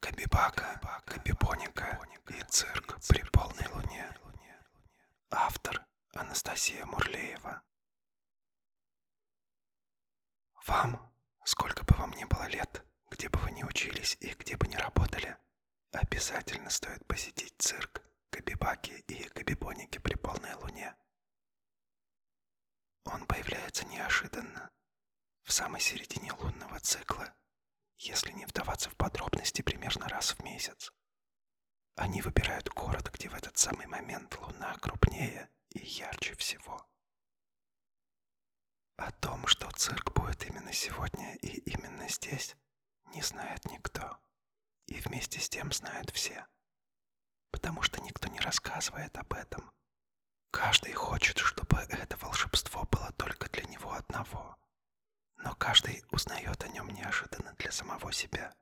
Кабибака, Кабибоника и цирк при полной луне. Автор Анастасия Мурлеева. Вам, сколько бы вам ни было лет, где бы вы ни учились и где бы ни работали, обязательно стоит посетить цирк Кабибаки и Кабибоники при полной луне. Он появляется неожиданно, в самой середине лунного цикла, если не вдаваться в подробности, примерно раз в месяц. Они выбирают город, где в этот самый момент луна крупнее и ярче всего. О том, что цирк будет именно сегодня и именно здесь, не знает никто. И вместе с тем знают все. Потому что никто не рассказывает об этом. Каждый хочет, чтобы это волшебство было только для него одного. Но каждый узнает о нем неожиданно для самого себя.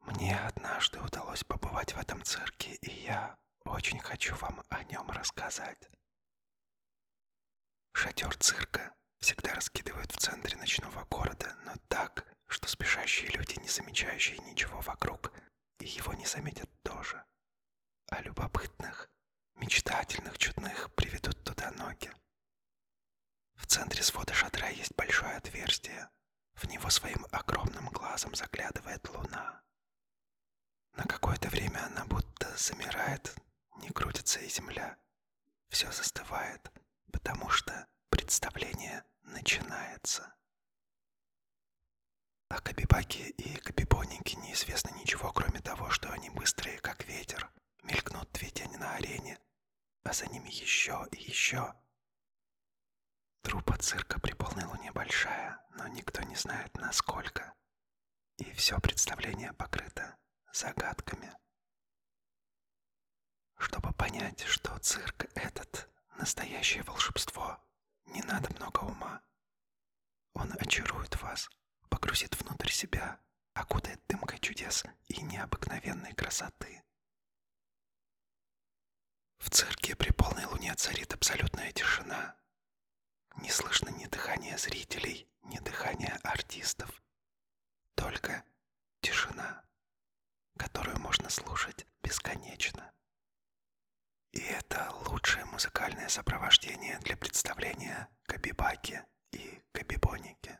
Мне однажды удалось побывать в этом цирке, и я очень хочу вам о нем рассказать. Шатер цирка всегда раскидывают в центре ночного города, но так, что спешащие люди, не замечающие ничего вокруг, и его не заметят тоже. А любопытных, мечтательных, чудных приведут туда ноги. Центре свода шатра есть большое отверстие. В него своим огромным глазом заглядывает луна. На какое-то время она будто замирает, не крутится и земля. Все застывает, потому что представление начинается. О Кабибаке и Кабибонике неизвестно ничего, кроме того, что они быстрые, как ветер, мелькнут две тени на арене, а за ними еще и еще. Трупа цирка при полной луне большая, но никто не знает, насколько. И все представление покрыто загадками. Чтобы понять, что цирк этот — настоящее волшебство, не надо много ума. Он очарует вас, погрузит внутрь себя, окутает дымкой чудес и необыкновенной красоты. В цирке при полной луне царит абсолютная тишина. Не слышно ни дыхания зрителей, ни дыхания артистов. Только тишина, которую можно слушать бесконечно. И это лучшее музыкальное сопровождение для представления Кабибаки и Кабибоники.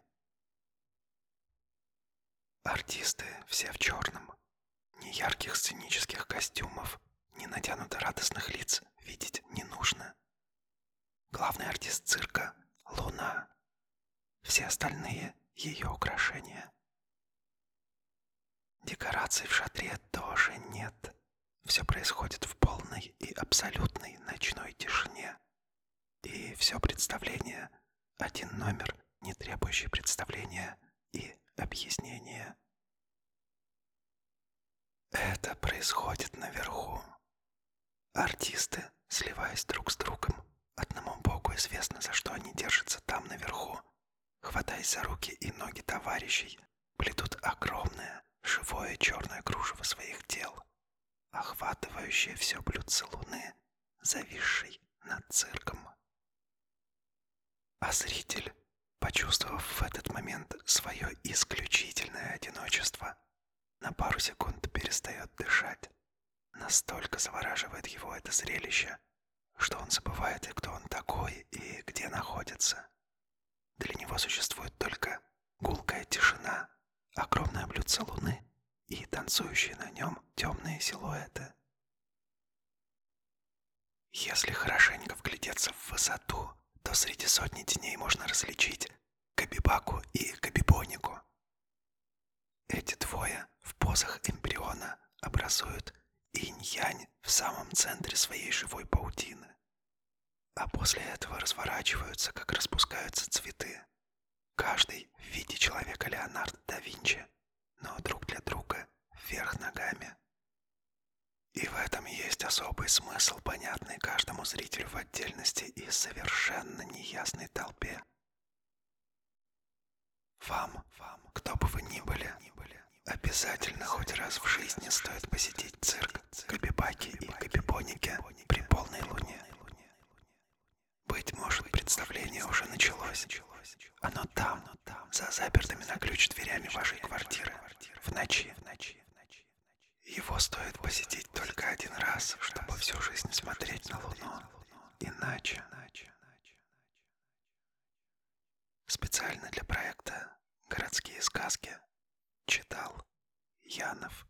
Артисты все в черном. Ни ярких сценических костюмов, ни натянуто радостных лиц видеть не нужно. Главный артист цирка — Луна. Все остальные — ее украшения. Декораций в шатре тоже нет. Все происходит в полной и абсолютной ночной тишине. И все представление — один номер, не требующий представления и объяснения. Это происходит наверху. Артисты, сливаясь друг с другом, известно, за что они держатся там наверху, хватаясь за руки и ноги товарищей, плетут огромное, живое черное кружево своих тел, охватывающее все блюдце луны, зависшей над цирком. А зритель, почувствовав в этот момент свое исключительное одиночество, на пару секунд перестает дышать. Настолько завораживает его это зрелище, что он забывает и кто он такой, и где находится. Для него существует только гулкая тишина, огромное блюдце луны и танцующие на нем темные силуэты. Если хорошенько вглядеться в высоту, то среди сотни теней можно различить Кабибаку и Кабибонику. Эти двое в позах эмбриона образуют инь-янь в самом центре своей живой паутины. А после этого разворачиваются, как распускаются цветы. Каждый в виде человека Леонардо да Винчи, но друг для друга вверх ногами. И в этом есть особый смысл, понятный каждому зрителю в отдельности и совершенно неясной толпе. Вам, вам, кто бы вы ни были, обязательно хоть раз в жизни стоит посетить цирк Кабибаки и Кабибоники при полной луне. Быть может, представление уже началось. Оно там, за запертыми на ключ дверями вашей квартиры, в ночи, в ночи. Его стоит посетить только один раз, чтобы всю жизнь смотреть на Луну. Иначе... Специально для проекта «Городские сказки» читал Янов